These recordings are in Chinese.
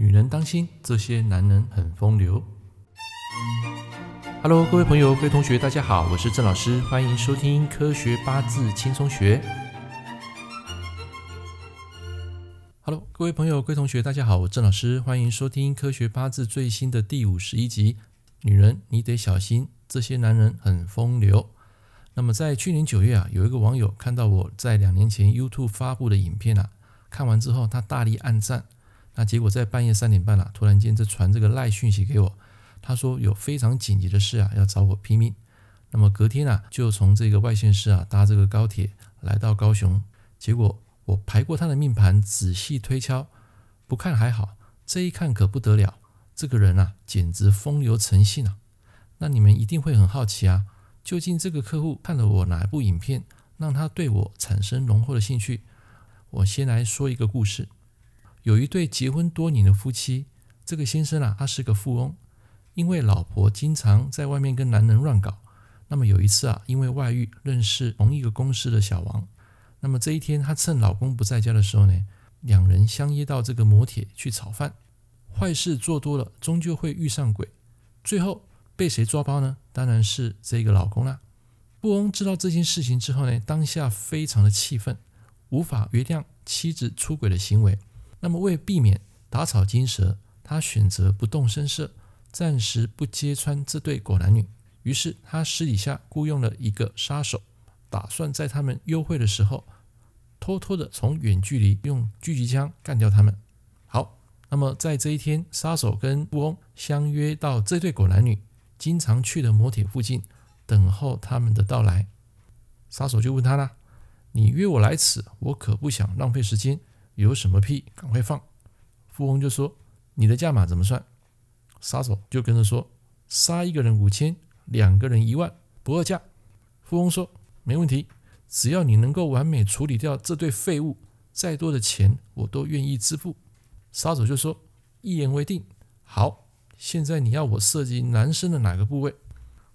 女人当心，这些男人很风流。Hello，各位朋友、各位同学，大家好，我是郑老师，欢迎收听《科学八字轻松学》。Hello，各位朋友、各位同学，大家好，我郑老师，欢迎收听《科学八字》最新的第五十一集。女人，你得小心，这些男人很风流。那么在去年九月啊，有一个网友看到我在两年前 YouTube 发布的影片啊，看完之后他大力按赞。那结果在半夜三点半啊，突然间就传这个赖讯息给我，他说有非常紧急的事啊，要找我拼命。那么隔天啊，就从这个外县市啊搭这个高铁来到高雄。结果我排过他的命盘，仔细推敲，不看还好，这一看可不得了，这个人啊简直风流成性啊。那你们一定会很好奇啊。究竟这个客户看了我哪一部影片，让他对我产生浓厚的兴趣？我先来说一个故事。有一对结婚多年的夫妻，这个先生啊，他是个富翁，因为老婆经常在外面跟男人乱搞，那么有一次啊，因为外遇认识同一个公司的小王，那么这一天他趁老公不在家的时候呢，两人相约到这个摩铁去炒饭。坏事做多了，终究会遇上鬼，最后。被谁抓包呢？当然是这个老公啦。富翁知道这件事情之后呢，当下非常的气愤，无法原谅妻子出轨的行为。那么为避免打草惊蛇，他选择不动声色，暂时不揭穿这对狗男女。于是他私底下雇佣了一个杀手，打算在他们幽会的时候，偷偷的从远距离用狙击枪干掉他们。好，那么在这一天，杀手跟富翁相约到这对狗男女。经常去的摩铁附近等候他们的到来，杀手就问他了：“你约我来此，我可不想浪费时间，有什么屁赶快放。”富翁就说：“你的价码怎么算？”杀手就跟着说：“杀一个人五千，两个人一万，不二价。”富翁说：“没问题，只要你能够完美处理掉这对废物，再多的钱我都愿意支付。”杀手就说：“一言为定，好。”现在你要我射击男生的哪个部位？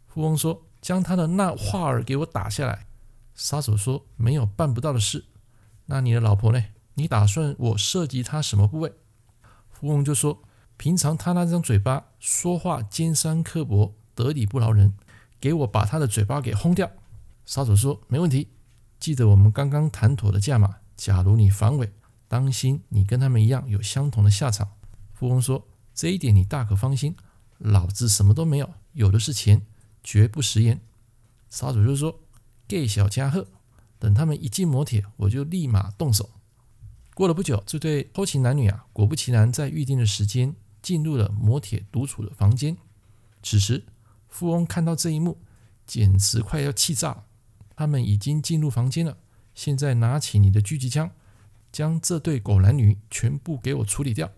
富翁说：“将他的那话儿给我打下来。”杀手说：“没有办不到的事。”那你的老婆呢？你打算我射击他什么部位？富翁就说：“平常他那张嘴巴说话尖酸刻薄，得理不饶人，给我把他的嘴巴给轰掉。”杀手说：“没问题，记得我们刚刚谈妥的价码。假如你反悔，当心你跟他们一样有相同的下场。”富翁说。这一点你大可放心，老子什么都没有，有的是钱，绝不食言。杀手就说：“给小家伙，等他们一进摩铁，我就立马动手。”过了不久，这对偷情男女啊，果不其然，在预定的时间进入了摩铁独处的房间。此时，富翁看到这一幕，简直快要气炸了。他们已经进入房间了，现在拿起你的狙击枪，将这对狗男女全部给我处理掉。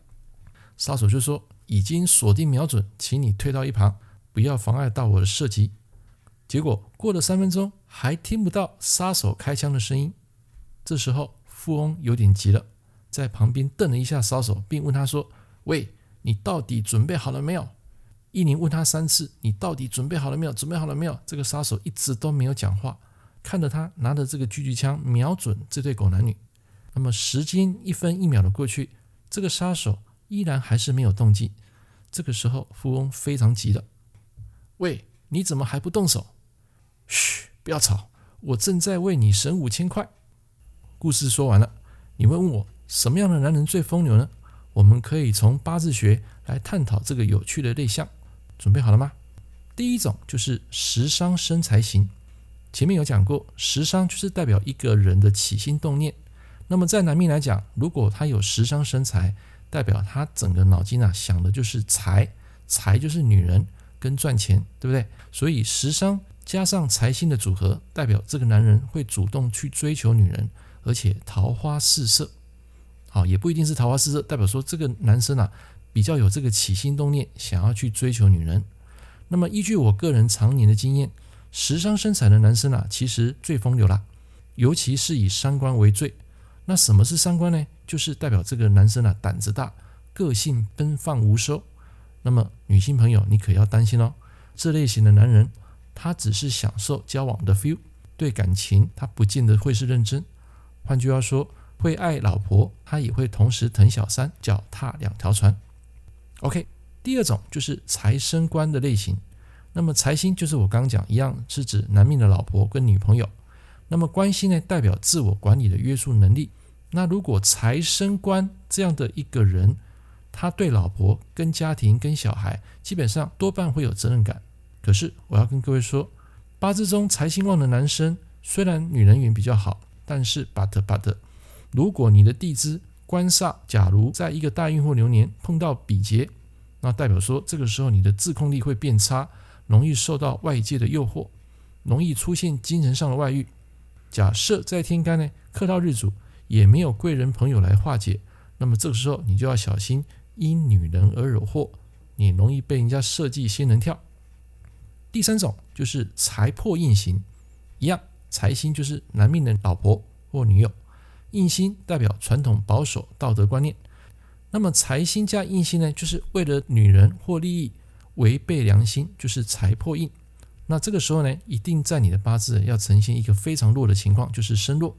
杀手就说：“已经锁定瞄准，请你退到一旁，不要妨碍到我的射击。”结果过了三分钟，还听不到杀手开枪的声音。这时候，富翁有点急了，在旁边瞪了一下杀手，并问他说：“喂，你到底准备好了没有？”一连问他三次：“你到底准备好了没有？准备好了没有？”这个杀手一直都没有讲话，看着他拿着这个狙击枪瞄准这对狗男女。那么时间一分一秒的过去，这个杀手。依然还是没有动静。这个时候，富翁非常急了：“喂，你怎么还不动手？”“嘘，不要吵，我正在为你省五千块。”故事说完了，你会问我什么样的男人最风流呢？我们可以从八字学来探讨这个有趣的类象。准备好了吗？第一种就是食伤生财型。前面有讲过，食伤就是代表一个人的起心动念。那么在男命来讲，如果他有食伤生财，代表他整个脑筋啊想的就是财，财就是女人跟赚钱，对不对？所以食伤加上财星的组合，代表这个男人会主动去追求女人，而且桃花四射。好，也不一定是桃花四射，代表说这个男生啊比较有这个起心动念，想要去追求女人。那么依据我个人常年的经验，食伤生财的男生啊，其实最风流啦，尤其是以三观为最。那什么是三观呢？就是代表这个男生啊，胆子大，个性奔放无收。那么女性朋友，你可要担心哦。这类型的男人，他只是享受交往的 feel，对感情他不见得会是认真。换句话说，会爱老婆，他也会同时疼小三，脚踏两条船。OK，第二种就是财生官的类型。那么财星就是我刚讲一样，是指男命的老婆跟女朋友。那么官星呢，代表自我管理的约束能力。那如果财生官这样的一个人，他对老婆、跟家庭、跟小孩，基本上多半会有责任感。可是我要跟各位说，八字中财星旺的男生，虽然女人缘比较好，但是 but but，如果你的地支官煞，假如在一个大运或流年碰到比劫，那代表说这个时候你的自控力会变差。容易受到外界的诱惑，容易出现精神上的外遇。假设在天干呢，克到日主，也没有贵人朋友来化解，那么这个时候你就要小心因女人而惹祸，你容易被人家设计仙人跳。第三种就是财破印型，一样，财星就是男命的老婆或女友，印星代表传统保守道德观念。那么财星加印星呢，就是为了女人或利益。违背良心就是财破印，那这个时候呢，一定在你的八字要呈现一个非常弱的情况，就是身弱。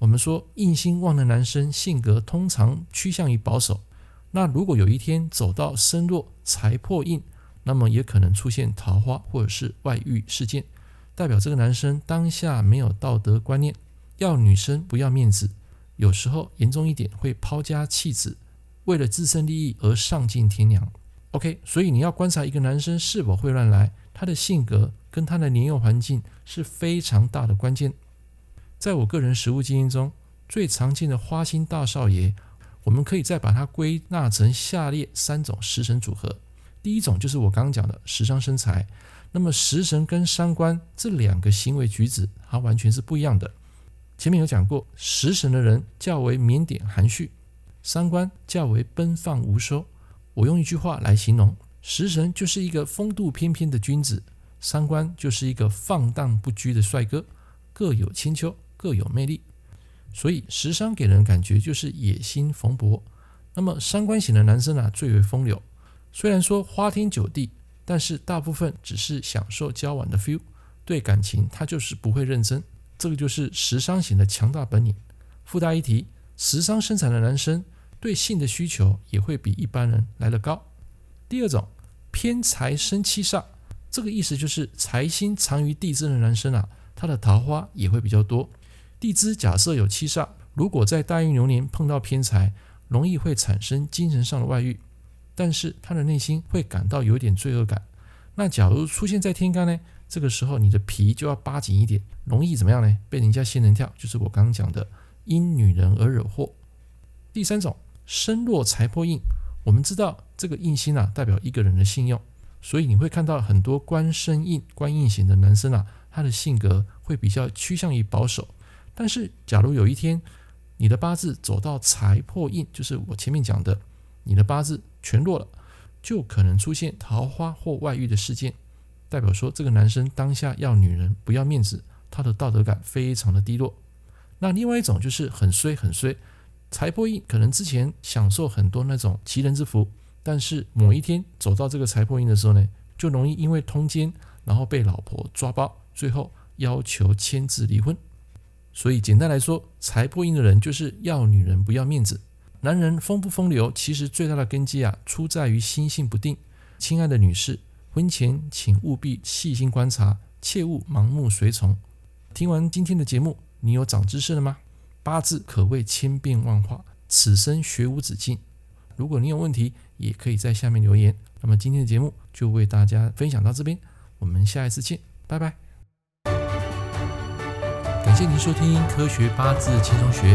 我们说印星旺的男生性格通常趋向于保守，那如果有一天走到身弱财破印，那么也可能出现桃花或者是外遇事件，代表这个男生当下没有道德观念，要女生不要面子，有时候严重一点会抛家弃子，为了自身利益而丧尽天良。OK，所以你要观察一个男生是否会乱来，他的性格跟他的年幼环境是非常大的关键。在我个人实务经验中，最常见的花心大少爷，我们可以再把它归纳成下列三种食神组合。第一种就是我刚刚讲的食伤生财，那么食神跟伤官这两个行为举止，它完全是不一样的。前面有讲过，食神的人较为腼腆含蓄，伤官较为奔放无收。我用一句话来形容，食神就是一个风度翩翩的君子，伤官就是一个放荡不羁的帅哥，各有千秋，各有魅力。所以食伤给人感觉就是野心蓬勃。那么伤官型的男生啊，最为风流。虽然说花天酒地，但是大部分只是享受交往的 feel，对感情他就是不会认真。这个就是食伤型的强大本领。附带一提，食伤生财的男生。对性的需求也会比一般人来得高。第二种，偏财生七煞，这个意思就是财星藏于地支的男生啊，他的桃花也会比较多。地支假设有七煞，如果在大运流年碰到偏财，容易会产生精神上的外遇，但是他的内心会感到有点罪恶感。那假如出现在天干呢？这个时候你的皮就要扒紧一点，容易怎么样呢？被人家仙人跳，就是我刚刚讲的因女人而惹祸。第三种。身弱财破印，我们知道这个印星啊，代表一个人的信用，所以你会看到很多官身印、官印型的男生啊，他的性格会比较趋向于保守。但是，假如有一天你的八字走到财破印，就是我前面讲的，你的八字全弱了，就可能出现桃花或外遇的事件，代表说这个男生当下要女人不要面子，他的道德感非常的低落。那另外一种就是很衰很衰。财破印可能之前享受很多那种齐人之福，但是某一天走到这个财破印的时候呢，就容易因为通奸，然后被老婆抓包，最后要求签字离婚。所以简单来说，财破印的人就是要女人不要面子。男人风不风流，其实最大的根基啊，出在于心性不定。亲爱的女士，婚前请务必细心观察，切勿盲目随从。听完今天的节目，你有长知识了吗？八字可谓千变万化，此生学无止境。如果你有问题，也可以在下面留言。那么今天的节目就为大家分享到这边，我们下一次见，拜拜。感谢您收听《科学八字轻松学》，